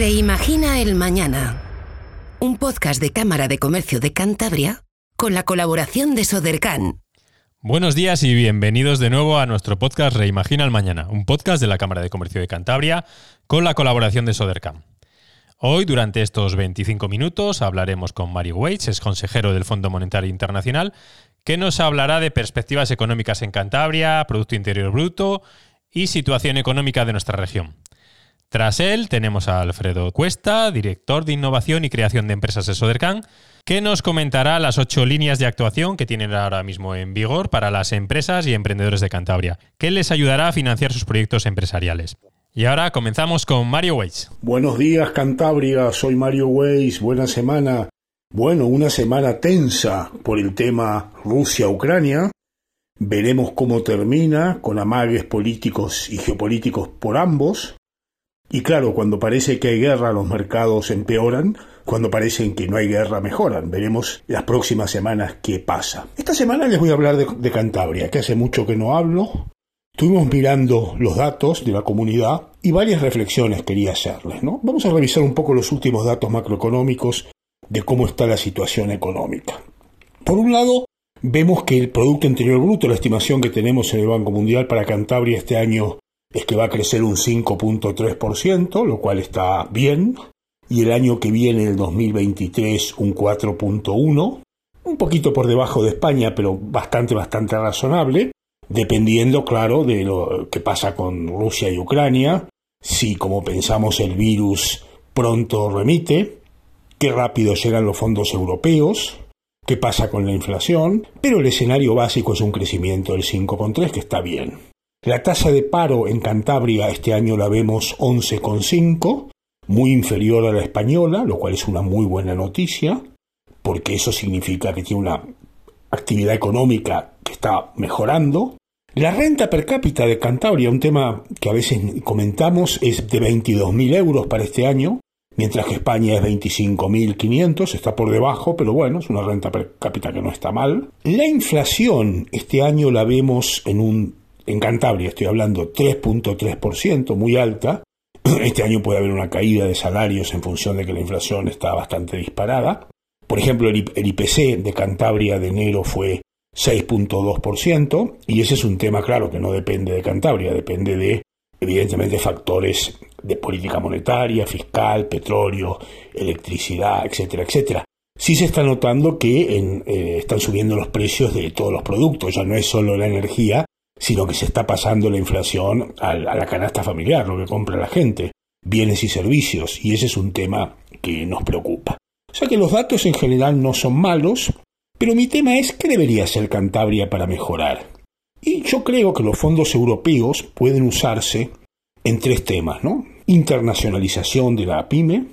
Reimagina el Mañana. Un podcast de Cámara de Comercio de Cantabria con la colaboración de Sodercan. Buenos días y bienvenidos de nuevo a nuestro podcast Reimagina el Mañana, un podcast de la Cámara de Comercio de Cantabria con la colaboración de Sodercan. Hoy, durante estos 25 minutos, hablaremos con Mario Waits, es consejero del Fondo Monetario Internacional, que nos hablará de perspectivas económicas en Cantabria, Producto Interior Bruto y situación económica de nuestra región. Tras él tenemos a Alfredo Cuesta, director de innovación y creación de empresas de Sodercan, que nos comentará las ocho líneas de actuación que tienen ahora mismo en vigor para las empresas y emprendedores de Cantabria, que les ayudará a financiar sus proyectos empresariales. Y ahora comenzamos con Mario Weiss. Buenos días Cantabria, soy Mario Weiss, buena semana. Bueno, una semana tensa por el tema Rusia-Ucrania. Veremos cómo termina con amagues políticos y geopolíticos por ambos. Y claro, cuando parece que hay guerra los mercados empeoran, cuando parecen que no hay guerra mejoran. Veremos las próximas semanas qué pasa. Esta semana les voy a hablar de, Cantabria, que hace mucho que no hablo. Estuvimos mirando los datos de la comunidad y varias reflexiones quería hacerles. ¿no? Vamos a revisar un poco los últimos datos macroeconómicos de cómo está la situación económica. Por un lado, vemos que el Producto Interior Bruto, la estimación que tenemos en el Banco Mundial para Cantabria este año es que va a crecer un 5.3%, lo cual está bien, y el año que viene, el 2023, un 4.1%, un poquito por debajo de España, pero bastante, bastante razonable, dependiendo, claro, de lo que pasa con Rusia y Ucrania, si, como pensamos, el virus pronto remite, qué rápido llegan los fondos europeos, qué pasa con la inflación, pero el escenario básico es un crecimiento del 5,3, que está bien. La tasa de paro en Cantabria este año la vemos 11,5, muy inferior a la española, lo cual es una muy buena noticia, porque eso significa que tiene una actividad económica que está mejorando. La renta per cápita de Cantabria, un tema que a veces comentamos, es de 22.000 euros para este año, mientras que España es 25.500, está por debajo, pero bueno, es una renta per cápita que no está mal. La inflación este año la vemos en un en Cantabria estoy hablando 3.3%, muy alta. Este año puede haber una caída de salarios en función de que la inflación está bastante disparada. Por ejemplo, el IPC de Cantabria de enero fue 6.2% y ese es un tema claro que no depende de Cantabria, depende de evidentemente factores de política monetaria, fiscal, petróleo, electricidad, etcétera, etcétera. Sí se está notando que eh, están subiendo los precios de todos los productos, ya no es solo la energía, sino que se está pasando la inflación a la canasta familiar, lo que compra la gente, bienes y servicios, y ese es un tema que nos preocupa. O sea que los datos en general no son malos, pero mi tema es qué debería hacer Cantabria para mejorar. Y yo creo que los fondos europeos pueden usarse en tres temas, ¿no? Internacionalización de la pyme,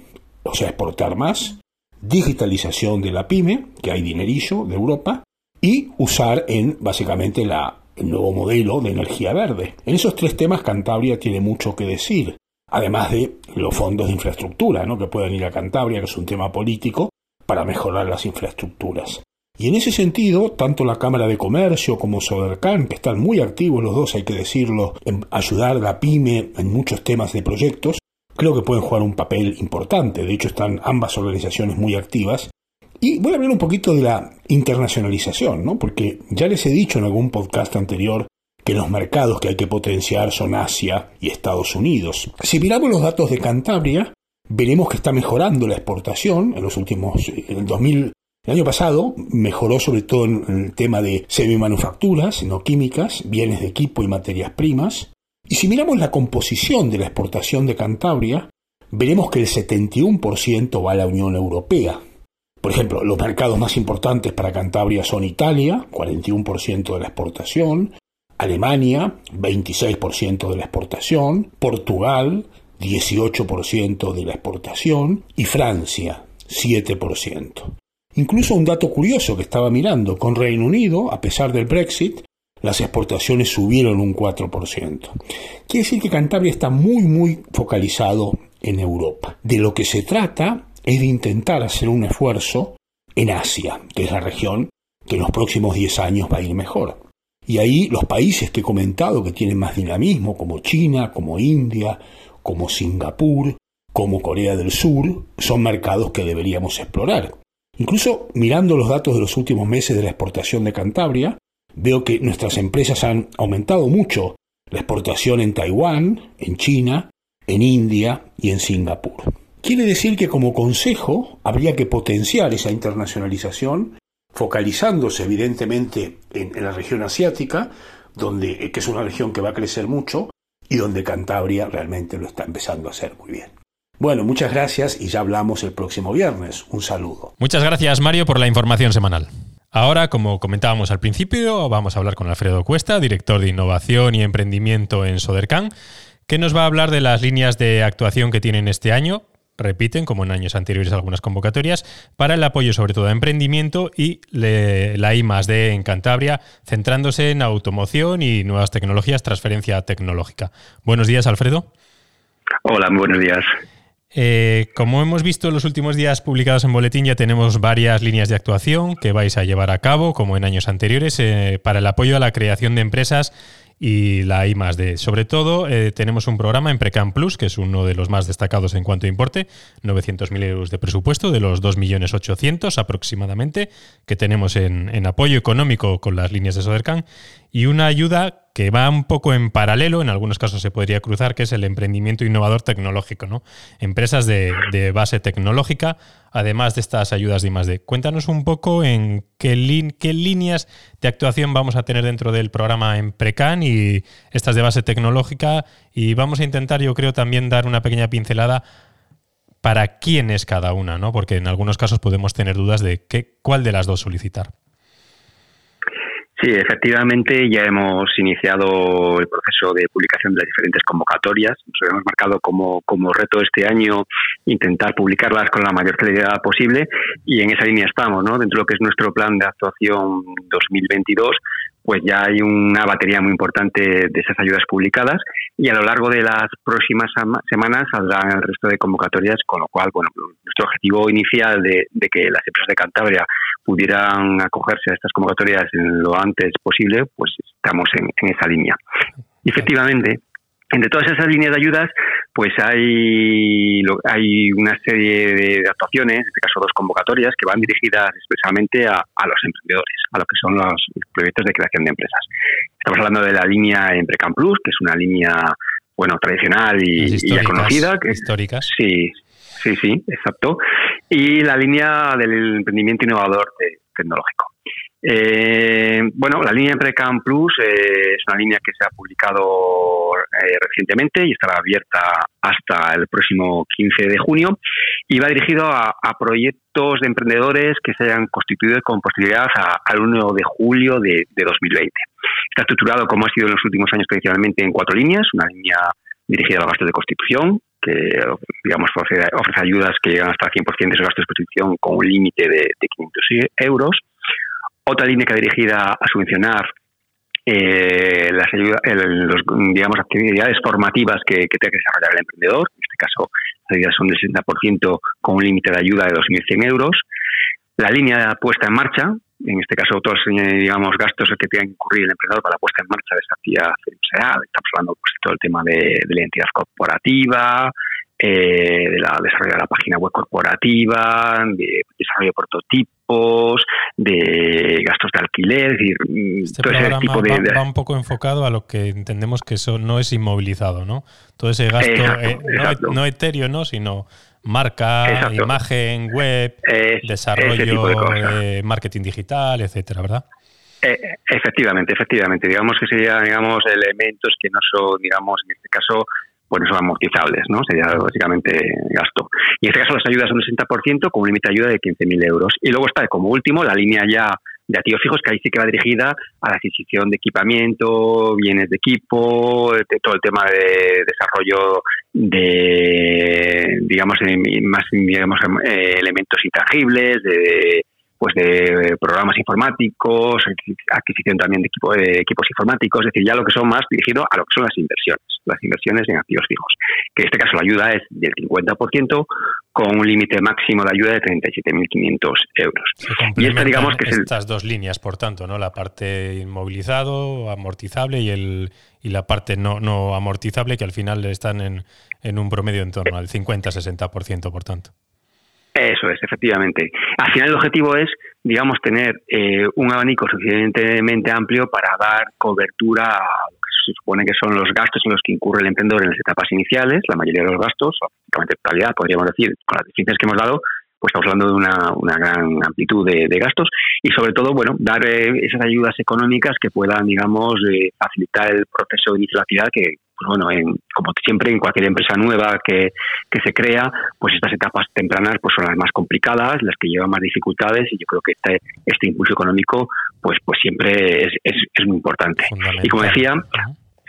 o sea, exportar más, digitalización de la pyme, que hay dinerillo de Europa, y usar en básicamente la el nuevo modelo de energía verde. En esos tres temas Cantabria tiene mucho que decir, además de los fondos de infraestructura, ¿no? que pueden ir a Cantabria, que es un tema político, para mejorar las infraestructuras. Y en ese sentido, tanto la Cámara de Comercio como Sodercan, que están muy activos los dos, hay que decirlo, en ayudar a la pyme en muchos temas de proyectos, creo que pueden jugar un papel importante. De hecho, están ambas organizaciones muy activas y voy a hablar un poquito de la internacionalización, ¿no? Porque ya les he dicho en algún podcast anterior que los mercados que hay que potenciar son Asia y Estados Unidos. Si miramos los datos de Cantabria, veremos que está mejorando la exportación en los últimos, en el 2000, el año pasado mejoró sobre todo en el tema de semimanufacturas, no químicas, bienes de equipo y materias primas. Y si miramos la composición de la exportación de Cantabria, veremos que el 71% va a la Unión Europea, por ejemplo, los mercados más importantes para Cantabria son Italia, 41% de la exportación, Alemania, 26% de la exportación, Portugal, 18% de la exportación y Francia, 7%. Incluso un dato curioso que estaba mirando, con Reino Unido, a pesar del Brexit, las exportaciones subieron un 4%. Quiere decir que Cantabria está muy, muy focalizado en Europa. De lo que se trata es de intentar hacer un esfuerzo en Asia, que es la región que en los próximos 10 años va a ir mejor. Y ahí los países que he comentado que tienen más dinamismo, como China, como India, como Singapur, como Corea del Sur, son mercados que deberíamos explorar. Incluso mirando los datos de los últimos meses de la exportación de Cantabria, veo que nuestras empresas han aumentado mucho la exportación en Taiwán, en China, en India y en Singapur. Quiere decir que como consejo habría que potenciar esa internacionalización, focalizándose evidentemente en, la región asiática, donde, eh, que es una región que va a crecer mucho y donde Cantabria realmente lo está empezando a hacer muy bien. Bueno, muchas gracias y ya hablamos el próximo viernes. Un saludo. Muchas gracias Mario por la información semanal. Ahora, como comentábamos al principio, vamos a hablar con Alfredo Cuesta, director de innovación y emprendimiento en Sodercan, que nos va a hablar de las líneas de actuación que tienen este año, repiten, como en años anteriores, algunas convocatorias, para el apoyo sobre todo a emprendimiento y la I D en Cantabria, centrándose en automoción y nuevas tecnologías, transferencia tecnológica. Buenos días, Alfredo. Hola, buenos días. Eh, como hemos visto en los últimos días publicados en Boletín, ya tenemos varias líneas de actuación que vais a llevar a cabo, como en años anteriores, eh, para el apoyo a la creación de empresas y la I más D. Sobre todo, eh, tenemos un programa en Precam Plus, que es uno de los más destacados en cuanto a importe, 900.000 euros de presupuesto, de los 2.800.000 aproximadamente, que tenemos en, en, apoyo económico con las líneas de Sodercan, y una ayuda que va un poco en paralelo, en algunos casos se podría cruzar, que es el emprendimiento innovador tecnológico, ¿no? Empresas de, base tecnológica, además de estas ayudas de I+D. Cuéntanos un poco en qué, qué líneas de actuación vamos a tener dentro del programa en Precan y estas de base tecnológica y vamos a intentar, yo creo, también dar una pequeña pincelada para quién es cada una, ¿no? Porque en algunos casos podemos tener dudas de qué, cuál de las dos solicitar. Sí, efectivamente ya hemos iniciado el proceso de publicación de las diferentes convocatorias. Nos hemos marcado como, como reto este año intentar publicarlas con la mayor celeridad posible y en esa línea estamos, ¿no? Dentro de lo que es nuestro plan de actuación 2022, pues ya hay una batería muy importante de esas ayudas publicadas y a lo largo de las próximas semanas saldrán el resto de convocatorias, con lo cual, bueno, nuestro objetivo inicial de, que las empresas de Cantabria pudieran acogerse a estas convocatorias lo antes posible, pues estamos en, esa línea. Efectivamente, entre todas esas líneas de ayudas, pues hay, hay una serie de actuaciones, en este caso dos convocatorias, que van dirigidas especialmente a, los emprendedores, a lo que son los proyectos de creación de empresas. Estamos hablando de la línea Emprecam Plus, que es una línea bueno tradicional y, ya conocida. Que, históricas. Sí, sí, sí, exacto. Y la línea del emprendimiento innovador tecnológico. Eh, bueno, la línea Precam Plus eh, es una línea que se ha publicado eh, recientemente y estará abierta hasta el próximo 15 de junio y va dirigido a, proyectos de emprendedores que se hayan constituido con posibilidad al 1 de julio de, 2020. Está estructurado, como ha sido en los últimos años tradicionalmente, en cuatro líneas. Una línea dirigida a los gastos de constitución, que digamos ofrece, ayudas que llegan hasta el 100% de esos gastos de constitución con un límite de, de 500 euros otra línea que dirigida a subvencionar eh, las ayudas, digamos, actividades formativas que, que tiene que desarrollar el emprendedor. En este caso, las ayudas son del 60% con un límite de ayuda de 2.100 euros. La línea puesta en marcha, en este caso todos eh, digamos gastos que tiene que incurrir el emprendedor para la puesta en marcha de esta actividad estamos hablando pues, de todo el tema de, de la identidad corporativa, eh, de la desarrollo de la página web corporativa, de desarrollo de prototipos, de gastos de alquiler, es decir, mm, este todo ese tipo de, va, un poco enfocado a lo que entendemos que eso no es inmovilizado, ¿no? Todo ese gasto, eh, no, etéreo, ¿no? Sino marca, imagen, web, desarrollo, de marketing digital, etcétera, ¿verdad? Eh, efectivamente, efectivamente. Digamos que serían, digamos, elementos que no son, digamos, en este caso, pues no son amortizables, ¿no? Sería básicamente gasto. Y en este caso las ayudas son un 60% con un límite de ayuda de 15.000 euros. Y luego está, como último, la línea ya de activos fijos, que ahí sí que va dirigida a la adquisición de equipamiento, bienes de equipo, todo el tema de desarrollo de, digamos, más digamos, eh, elementos intangibles, de pues de programas informáticos, adquisición también de, equipo, de equipos informáticos, es decir, ya lo que son más dirigido a lo que son las inversiones, las inversiones en activos fijos. Que en este caso la ayuda es del 50% con un límite máximo de ayuda de 37.500 euros. Y esta, digamos que es estas dos líneas, por tanto, ¿no? La parte inmovilizado, amortizable y el y la parte no, no amortizable, que al final están en, en un promedio en torno al 50-60%, por tanto. Eso es, efectivamente. Al final el objetivo es, digamos, tener eh, un abanico suficientemente amplio para dar cobertura a lo que se supone que son los gastos en los que incurre el emprendedor en las etapas iniciales, la mayoría de los gastos, prácticamente totalidad, podríamos decir, con las definiciones que hemos dado, pues estamos hablando de una, una gran amplitud de, gastos y sobre todo, bueno, dar eh, esas ayudas económicas que puedan, digamos, eh, facilitar el proceso de inicio actividad que, pues bueno, en, como siempre en cualquier empresa nueva que, que, se crea, pues estas etapas tempranas pues son las más complicadas, las que llevan más dificultades y yo creo que este, este impulso económico pues pues siempre es, es, es muy importante. Y como decía,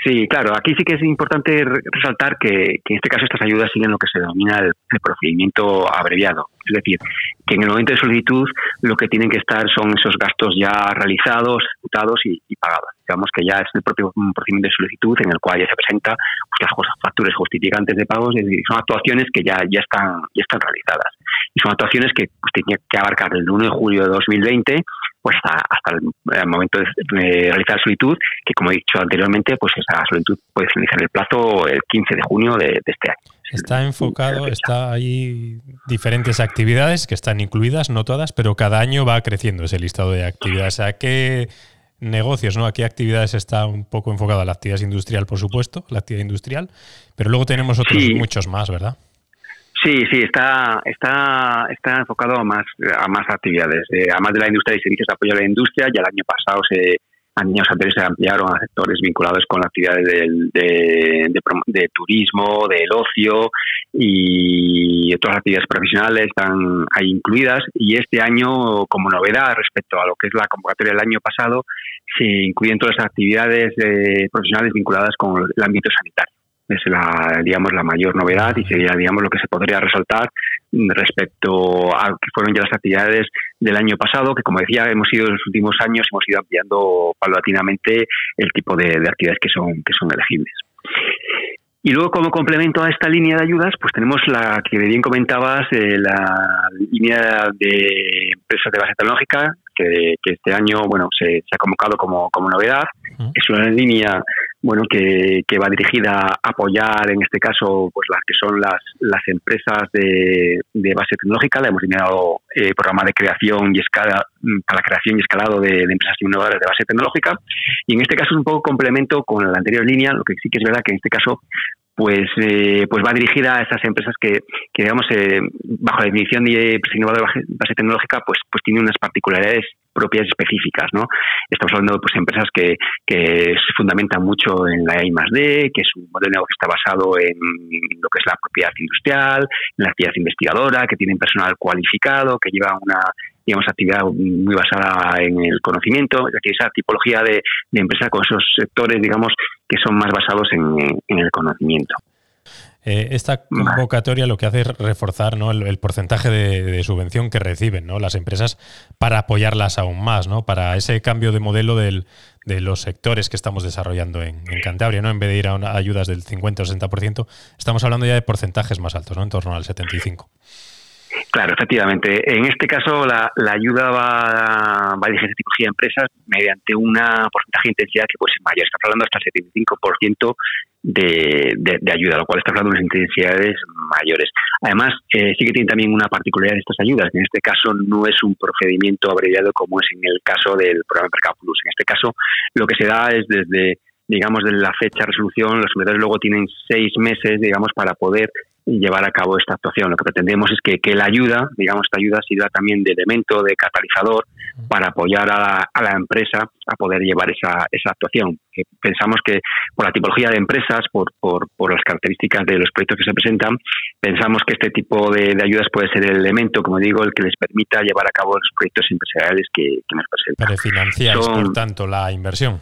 Sí, claro, aquí sí que es importante resaltar que, en este caso estas ayudas siguen lo que se denomina el, procedimiento abreviado. Es decir, que en el momento de solicitud lo que tienen que estar son esos gastos ya realizados, ejecutados y, pagados. Digamos que ya es el propio procedimiento de solicitud en el cual ya se presenta pues, las facturas justificantes de pagos, son actuaciones que ya, ya, están, ya están realizadas. Y son actuaciones que pues, tienen que abarcar el 1 de julio de 2020 pues hasta, el, momento de, realizar la solicitud, que como he dicho anteriormente, pues esa solicitud puede finalizar el plazo el 15 de junio de, este año. Está enfocado, está ahí diferentes actividades que están incluidas, no todas, pero cada año va creciendo ese listado de actividades. ¿A qué negocios, ¿no? ¿A qué actividades está un poco enfocada? La actividad industrial, por supuesto, la actividad industrial, pero luego tenemos otros muchos más, ¿verdad? Sí, sí, está, está, está enfocado a más, a más actividades. Eh, además de la industria y servicios de apoyo a la industria, ya el año pasado se, años anteriores se ampliaron a sectores vinculados con actividades de, de, turismo, del ocio y otras actividades profesionales están ahí incluidas. Y este año, como novedad respecto a lo que es la convocatoria del año pasado, se incluyen todas las actividades eh, profesionales vinculadas con el ámbito sanitario es la digamos la mayor novedad y sería digamos lo que se podría resaltar respecto a que fueron ya las actividades del año pasado que como decía hemos ido en los últimos años hemos ido ampliando paulatinamente el tipo de, actividades que son que son elegibles y luego, como complemento a esta línea de ayudas, pues tenemos la que bien comentabas, eh, la línea de empresas de base tecnológica, que, este año bueno se, ha convocado como, como novedad. Es una línea bueno que, que, va dirigida a apoyar en este caso pues las que son las, las empresas de, base tecnológica. La hemos denominado eh, programa de creación y escala para la creación y escalado de, empresas innovadoras de base tecnológica. Y en este caso es un poco complemento con la anterior línea lo que sí que es verdad que en este caso pues eh, pues va dirigida a esas empresas que, que digamos eh, bajo la definición de innovador de base tecnológica pues pues tiene unas particularidades propias específicas no estamos hablando de pues empresas que, que se fundamentan mucho en la I D que su modelo de negocio está basado en lo que es la propiedad industrial en la actividad investigadora que tienen personal cualificado que lleva una digamos, actividad muy basada en el conocimiento, es decir, esa tipología de, empresa con esos sectores, digamos, que son más basados en, el conocimiento. Eh, esta convocatoria lo que hace es reforzar ¿no? el, porcentaje de, subvención que reciben ¿no? las empresas para apoyarlas aún más, ¿no? para ese cambio de modelo del, de los sectores que estamos desarrollando en, Cantabria. ¿no? En vez de ir a ayudas del 50 o 60%, estamos hablando ya de porcentajes más altos, ¿no? en torno al 75%. Claro, efectivamente. En este caso, la, ayuda va, va a dirigirse a tipología de empresas mediante una porcentaje de intensidad que puede ser mayor. Está hablando hasta el 75% de, de, ayuda, lo cual está hablando de unas intensidades mayores. Además, eh, sí que tiene también una particularidad de estas ayudas. En este caso, no es un procedimiento abreviado como es en el caso del programa Mercado Plus. En este caso, lo que se da es desde digamos, de la fecha de resolución, los sometedores luego tienen seis meses, digamos, para poder llevar a cabo esta actuación. Lo que pretendemos es que, que la ayuda, digamos, esta ayuda sirva también de elemento, de catalizador para apoyar a la, empresa a poder llevar esa, esa actuación. pensamos que por la tipología de empresas, por, por, por, las características de los proyectos que se presentan, pensamos que este tipo de, ayudas puede ser el elemento, como digo, el que les permita llevar a cabo los proyectos empresariales que, nos presentan. Para financiar, por tanto, la inversión.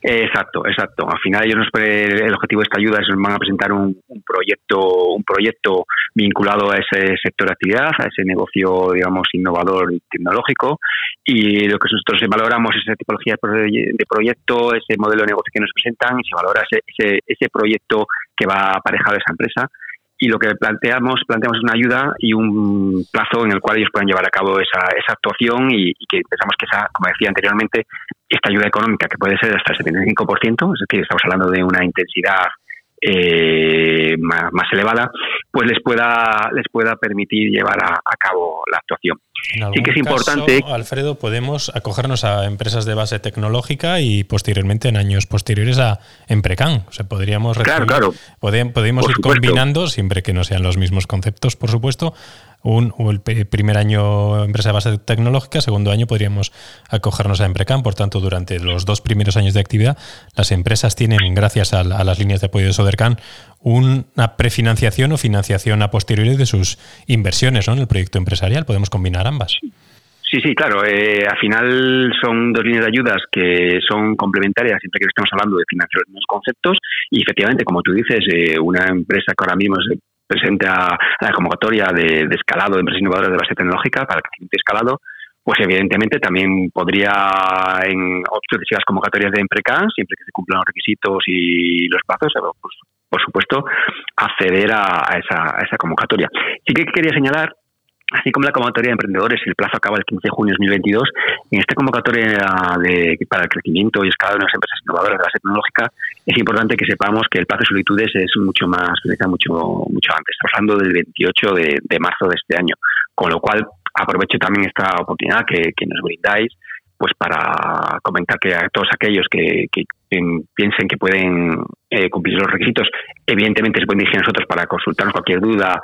Exacto, exacto. Al final ellos el objetivo de esta ayuda es van a presentar un, proyecto, un proyecto vinculado a ese sector de actividad, a ese negocio, digamos, innovador y tecnológico. Y lo que nosotros valoramos es esa tipología de proyecto, ese modelo de negocio que nos presentan y se valora ese, ese, ese proyecto que va aparejado a esa empresa y lo que planteamos planteamos una ayuda y un plazo en el cual ellos puedan llevar a cabo esa, esa actuación y, que pensamos que esa, como decía anteriormente, esta ayuda económica que puede ser hasta el 75%, es decir, estamos hablando de una intensidad eh, más, elevada, pues les pueda les pueda permitir llevar a, cabo la actuación. sí que es importante. Alfredo, podemos acogernos a empresas de base tecnológica y posteriormente, en años posteriores, a Emprecan. O sea, podríamos, claro, claro. podemos ir combinando, siempre que no sean los mismos conceptos, por supuesto, un, el primer año empresa de base tecnológica, segundo año podríamos acogernos a Emprecam. Por tanto, durante los dos primeros años de actividad, las empresas tienen, gracias a, las líneas de apoyo de Sodercan, una prefinanciación o financiación a posteriori de sus inversiones en el proyecto empresarial. Podemos combinar ambas. Sí, sí, claro. Eh, al final son dos líneas de ayudas que son complementarias siempre que estemos hablando de financiar los conceptos y efectivamente, como tú dices, eh, una empresa que ahora mismo presente a, la convocatoria de, escalado de empresas innovadoras de base tecnológica para el crecimiento escalado, pues evidentemente también podría en sucesivas convocatorias de Emprecan, siempre que se cumplan los requisitos y los plazos, eh, pues, por supuesto, acceder a, esa, a esa convocatoria. Sí que quería señalar Así como la convocatoria de emprendedores, el plazo acaba el 15 de junio de 2022, en esta convocatoria de, para el crecimiento y escalado de las empresas innovadoras de base tecnológica, es importante que sepamos que el plazo de solicitudes es mucho más, mucho, mucho antes. Estamos hablando del 28 de, marzo de este año, con lo cual aprovecho también esta oportunidad que, que nos brindáis pues para comentar que a todos aquellos que, que piensen que pueden eh, cumplir los requisitos, evidentemente se pueden dirigir a nosotros para consultarnos cualquier duda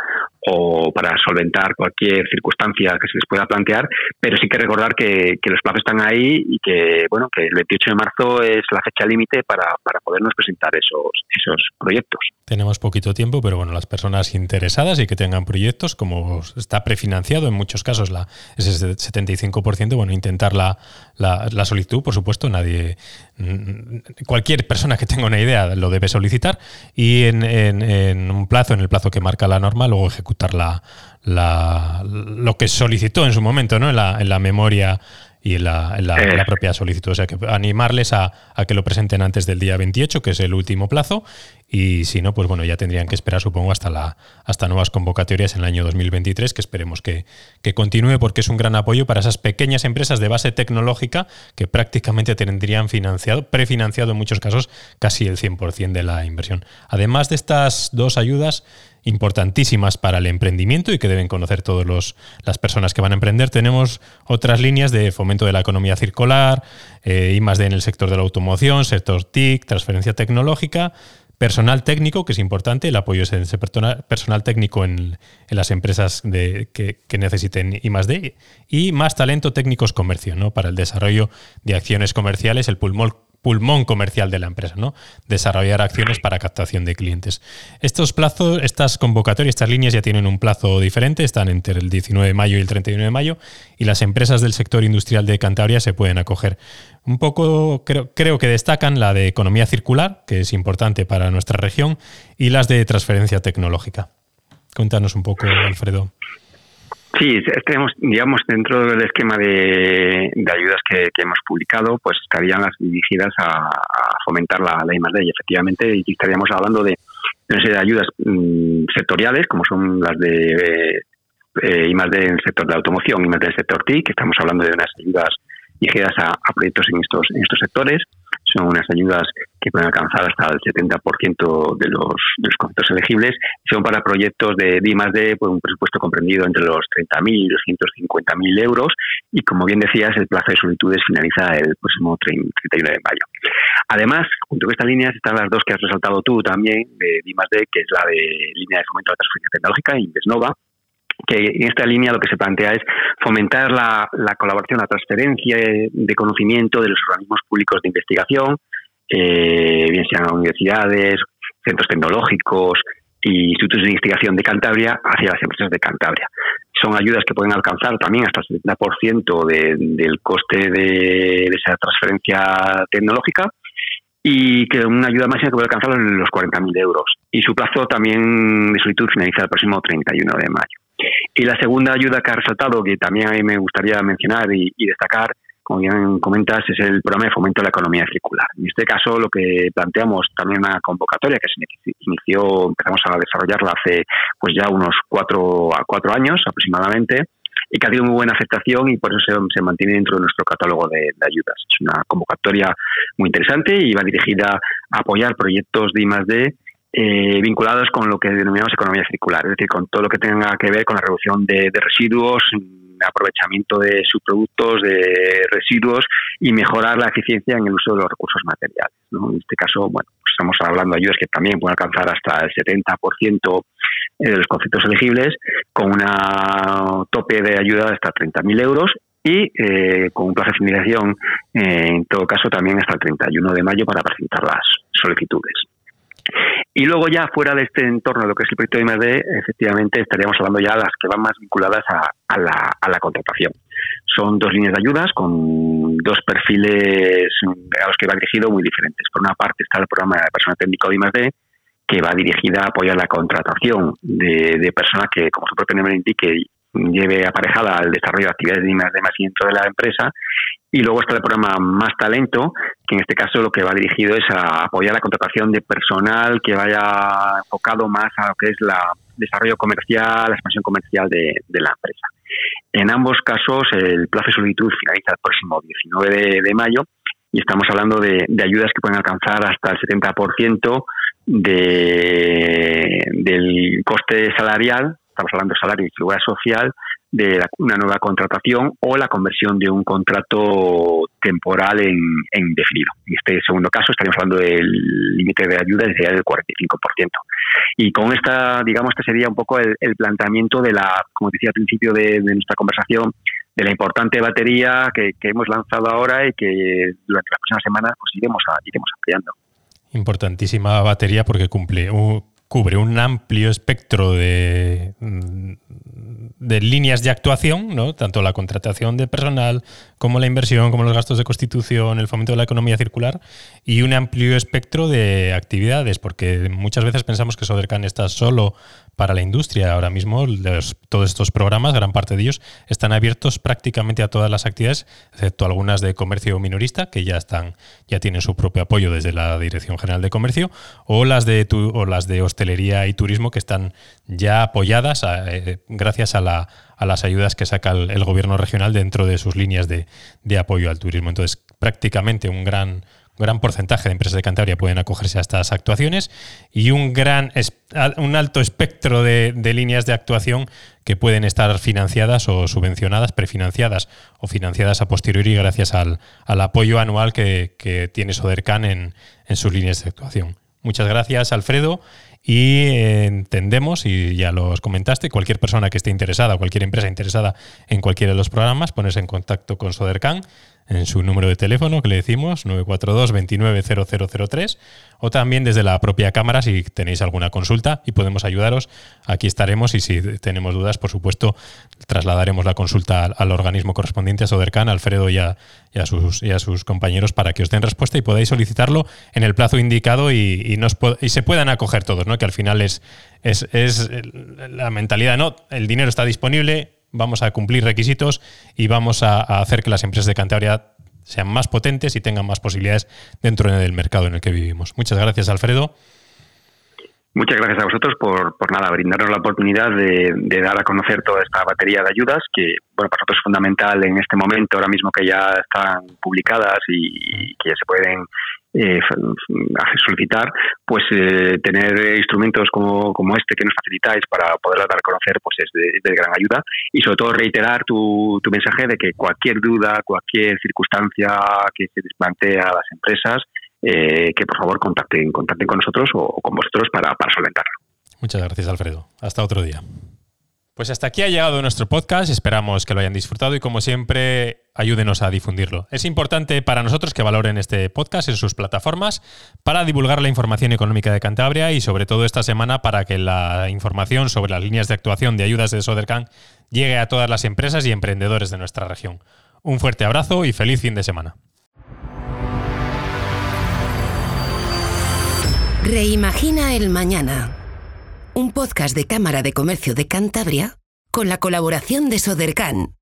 o para solventar cualquier circunstancia que se les pueda plantear, pero sí que recordar que, los plazos están ahí y que bueno que el 28 de marzo es la fecha límite para, para podernos presentar esos, esos proyectos. Tenemos poquito tiempo, pero bueno, las personas interesadas y que tengan proyectos, como está prefinanciado en muchos casos la, ese 75%, bueno, intentar la, la, solicitud, por supuesto, nadie, cualquier persona que tenga una idea lo debe solicitar y en, en, un plazo, en el plazo que marca la norma, luego ejecutar la, la, lo que solicitó en su momento, ¿no? En la, en la memoria y en la, en la, propia solicitud. O sea, que animarles a, a, que lo presenten antes del día 28, que es el último plazo, y si no, pues bueno, ya tendrían que esperar, supongo, hasta, la, hasta nuevas convocatorias en el año 2023, que esperemos que, continúe porque es un gran apoyo para esas pequeñas empresas de base tecnológica que prácticamente tendrían financiado, prefinanciado en muchos casos, casi el 100% de la inversión. Además de estas dos ayudas, importantísimas para el emprendimiento y que deben conocer todas las personas que van a emprender. Tenemos otras líneas de fomento de la economía circular, eh, I más D en el sector de la automoción, sector TIC, transferencia tecnológica, Personal técnico, que es importante, el apoyo es ese personal técnico en, las empresas de, que, necesiten I más D y más talento técnicos comercio, ¿no? Para el desarrollo de acciones comerciales, el pulmón, pulmón comercial de la empresa, ¿no? Desarrollar acciones para captación de clientes. Estos plazos, estas convocatorias, estas líneas ya tienen un plazo diferente, están entre el 19 de mayo y el 31 de mayo, y las empresas del sector industrial de Cantabria se pueden acoger. Un poco creo, creo que destacan la de economía circular, que es importante para nuestra región, y las de transferencia tecnológica. Cuéntanos un poco, Alfredo. Sí, tenemos, digamos, dentro del esquema de, ayudas que, hemos publicado, pues estarían las dirigidas a, fomentar la, ley I+.D. y efectivamente estaríamos hablando de una serie de ayudas mm, sectoriales, como son las de eh, I+.D. en el sector de la automoción, I+.D. en el sector TIC, estamos hablando de unas ayudas dirigidas a, proyectos en estos, en estos sectores. Son unas ayudas que pueden alcanzar hasta el 70% de los, de los conceptos elegibles. Son para proyectos de D más D, pues un presupuesto comprendido entre los 30.000 y los 150.000 euros. Y como bien decías, el plazo de solicitudes finaliza el próximo 31 de mayo. Además, junto con estas líneas están las dos que has resaltado tú también, de D más D, que es la de línea de fomento de la transferencia tecnológica, Indesnova, que en esta línea lo que se plantea es fomentar la, colaboración, la transferencia de conocimiento de los organismos públicos de investigación, eh, bien sean universidades, centros tecnológicos y institutos de investigación de Cantabria hacia las empresas de Cantabria. Son ayudas que pueden alcanzar también hasta el 70% del coste de, esa transferencia tecnológica y que una ayuda máxima que puede alcanzar los 40.000 euros. Y su plazo también de solicitud finaliza el próximo 31 de mayo. Y la segunda ayuda que ha resaltado, que también a mí me gustaría mencionar y, destacar, como bien comentas, es el programa de fomento de la economía circular. En este caso, lo que planteamos también una convocatoria que se inició, empezamos a desarrollarla hace pues ya unos cuatro a cuatro años aproximadamente y que ha tenido muy buena aceptación y por eso se, mantiene dentro de nuestro catálogo de, ayudas. Es una convocatoria muy interesante y va dirigida a apoyar proyectos de I+.D. Eh, vinculados con lo que denominamos economía circular, es decir, con todo lo que tenga que ver con la reducción de, residuos, aprovechamiento de subproductos, de residuos y mejorar la eficiencia en el uso de los recursos materiales. En este caso, bueno, pues estamos hablando de ayudas que también pueden alcanzar hasta el 70% de los conceptos elegibles, con una tope de ayuda de hasta 30.000 euros y eh, con un plazo de finalización, eh, en todo caso, también hasta el 31 de mayo para presentar las solicitudes. Y luego ya fuera de este entorno de lo que es el proyecto de I+.D., efectivamente estaríamos hablando ya de las que van más vinculadas a, la, contratación. Son dos líneas de ayudas con dos perfiles a los que va dirigido muy diferentes. Por una parte está el programa de personal técnico de I+.D., que va dirigida a apoyar la contratación de, de personas que, como su propio nombre indique, lleve aparejada al desarrollo de actividades de I+.D. más dentro de la empresa y luego está el programa Más Talento, que en este caso lo que va dirigido es a apoyar la contratación de personal que vaya enfocado más a lo que es la desarrollo comercial, la expansión comercial de, la empresa. En ambos casos, el plazo de solicitud finaliza el próximo 19 de, mayo y estamos hablando de, ayudas que pueden alcanzar hasta el 70% de, del coste salarial, estamos hablando de salario y seguridad social, de una nueva contratación o la conversión de un contrato temporal en, indefinido. En este segundo caso estaríamos hablando del límite de ayuda desde el 45%. Y con esta, digamos, este sería un poco el, planteamiento de la, como decía al principio de, nuestra conversación, de la importante batería que, hemos lanzado ahora y que durante las próximas semanas pues iremos, iremos ampliando. Importantísima batería porque cumple cubre un amplio espectro de, de líneas de actuación, ¿no? tanto la contratación de personal como la inversión, como los gastos de constitución, el fomento de la economía circular y un amplio espectro de actividades, porque muchas veces pensamos que Sodercan está solo para la industria. Ahora mismo todos estos programas, gran parte de ellos, están abiertos prácticamente a todas las actividades, excepto algunas de comercio minorista, que ya están, ya tienen su propio apoyo desde la Dirección General de Comercio, o las de o las de hostelería y turismo que están ya apoyadas eh, gracias a, la, a, las ayudas que saca el, gobierno regional dentro de sus líneas de, de apoyo al turismo. Entonces, prácticamente un gran gran porcentaje de empresas de Cantabria pueden acogerse a estas actuaciones y un gran un alto espectro de, líneas de actuación que pueden estar financiadas o subvencionadas, prefinanciadas o financiadas a posteriori gracias al, apoyo anual que, tiene Sodercan en, en sus líneas de actuación. Muchas gracias, Alfredo. Y entendemos, y ya los comentaste, cualquier persona que esté interesada, cualquier empresa interesada en cualquiera de los programas, ponerse en contacto con Sodercan en su número de teléfono que le decimos 942 290003 o también desde la propia cámara si tenéis alguna consulta y podemos ayudaros. Aquí estaremos y si tenemos dudas, por supuesto, trasladaremos la consulta al, organismo correspondiente a Sodercan, Alfredo y a, sus, a, sus, compañeros para que os den respuesta y podáis solicitarlo en el plazo indicado y, y se puedan acoger todos, ¿no? que al final es, es, es la mentalidad, no, el dinero está disponible, vamos a cumplir requisitos y vamos a, hacer que las empresas de Cantabria sean más potentes y tengan más posibilidades dentro del mercado en el que vivimos. Muchas gracias, Alfredo. Muchas gracias a vosotros por, por nada, brindarnos la oportunidad de, dar a conocer toda esta batería de ayudas que, bueno, para nosotros es fundamental en este momento, ahora mismo que ya están publicadas y que ya se pueden eh, solicitar, pues eh, tener instrumentos como, como este que nos facilitáis para poder dar a conocer, pues es de, gran ayuda. Y sobre todo reiterar tu, tu mensaje de que cualquier duda, cualquier circunstancia que se plantea a las empresas, eh, que por favor contacten, contacten con nosotros o, con vosotros para, para solventarlo. Muchas gracias, Alfredo. Hasta otro día. Pues hasta aquí ha llegado nuestro podcast, esperamos que lo hayan disfrutado y como siempre ayúdenos a difundirlo. Es importante para nosotros que valoren este podcast en sus plataformas para divulgar la información económica de Cantabria y sobre todo esta semana para que la información sobre las líneas de actuación de ayudas de Sodercan llegue a todas las empresas y emprendedores de nuestra región. Un fuerte abrazo y feliz fin de semana. Reimagina el mañana un podcast de Cámara de Comercio de Cantabria con la colaboración de Sodercan.